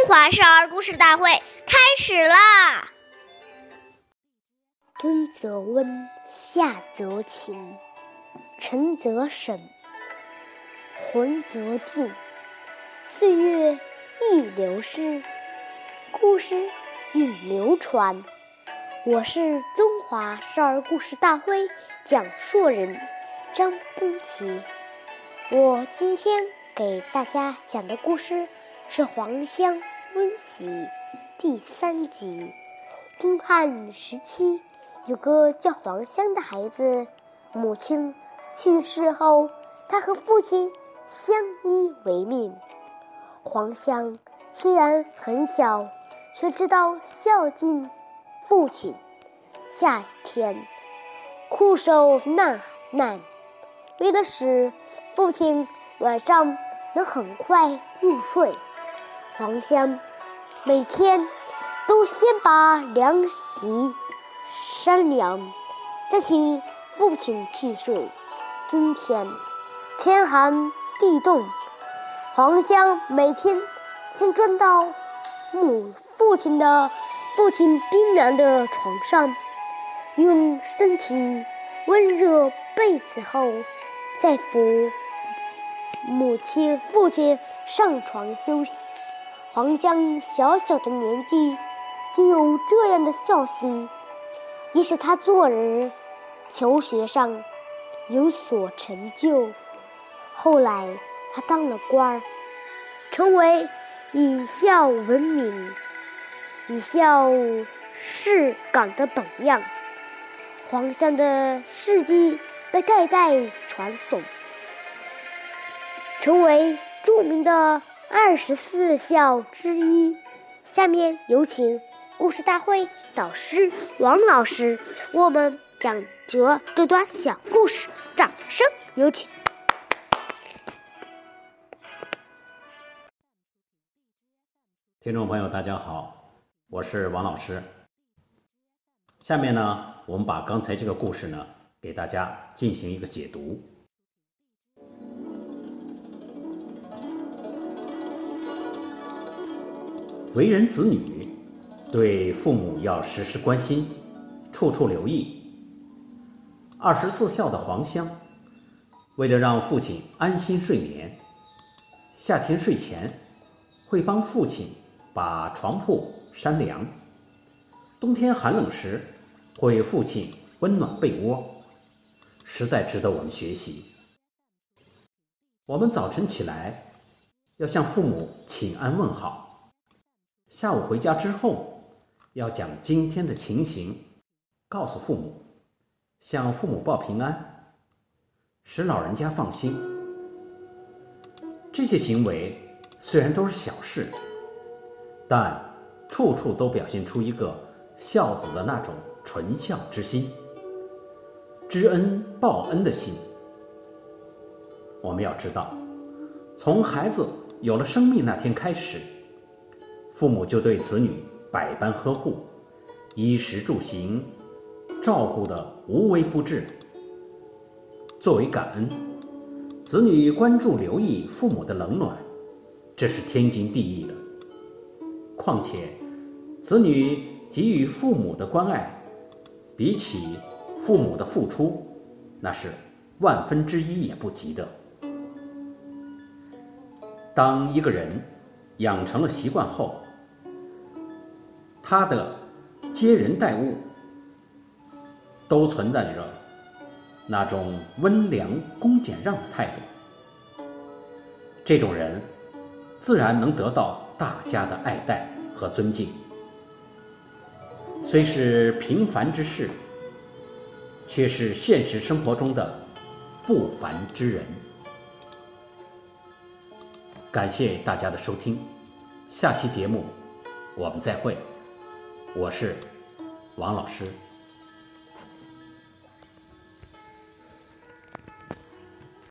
中华少儿故事大会开始啦！冬则温，夏则晴，晨则省，昏则静。岁月易流逝，故事永流传。我是中华少儿故事大会讲述人张冰琪。我今天给大家讲的故事是《黄香温习》第三集。东汉时期，有个叫黄香的孩子，母亲去世后，他和父亲相依为命。黄香虽然很小，却知道孝敬父亲。夏天酷暑难耐，为了使父亲晚上能很快入睡，黄香每天都先把凉席扇凉，再请父亲去睡。冬天天寒地冻。黄香每天先钻到母父亲的父亲冰凉的床上，用身体温热被子后，再扶母亲父亲上床休息。黄香小小的年纪就有这样的孝心，也使他做人、求学上有所成就。后来。他当了官儿，成为以孝闻名、以孝事岗的榜样。黄香的事迹被代代传颂，成为著名的二十四孝之一。下面有请故事大会导师王老师，我们讲着这段小故事，掌声有请。听众朋友，大家好，我是王老师。下面呢，我们把刚才这个故事呢，给大家进行一个解读。为人子女，对父母要时时关心，处处留意。二十四孝的黄香，为了让父亲安心睡眠，夏天睡前会帮父亲。把床铺扇凉，冬天寒冷时会为父亲温暖被窝，实在值得我们学习。我们早晨起来要向父母请安问好，下午回家之后要将今天的情形告诉父母，向父母报平安，使老人家放心。这些行为虽然都是小事。但处处都表现出一个孝子的那种纯孝之心、知恩报恩的心。我们要知道，从孩子有了生命那天开始，父母就对子女百般呵护，衣食住行照顾的无微不至。作为感恩，子女关注留意父母的冷暖，这是天经地义的。况且，子女给予父母的关爱，比起父母的付出，那是万分之一也不及的。当一个人养成了习惯后，他的接人待物都存在着那种温良恭俭让的态度，这种人自然能得到。大家的爱戴和尊敬，虽是平凡之事，却是现实生活中的不凡之人。感谢大家的收听，下期节目我们再会。我是王老师。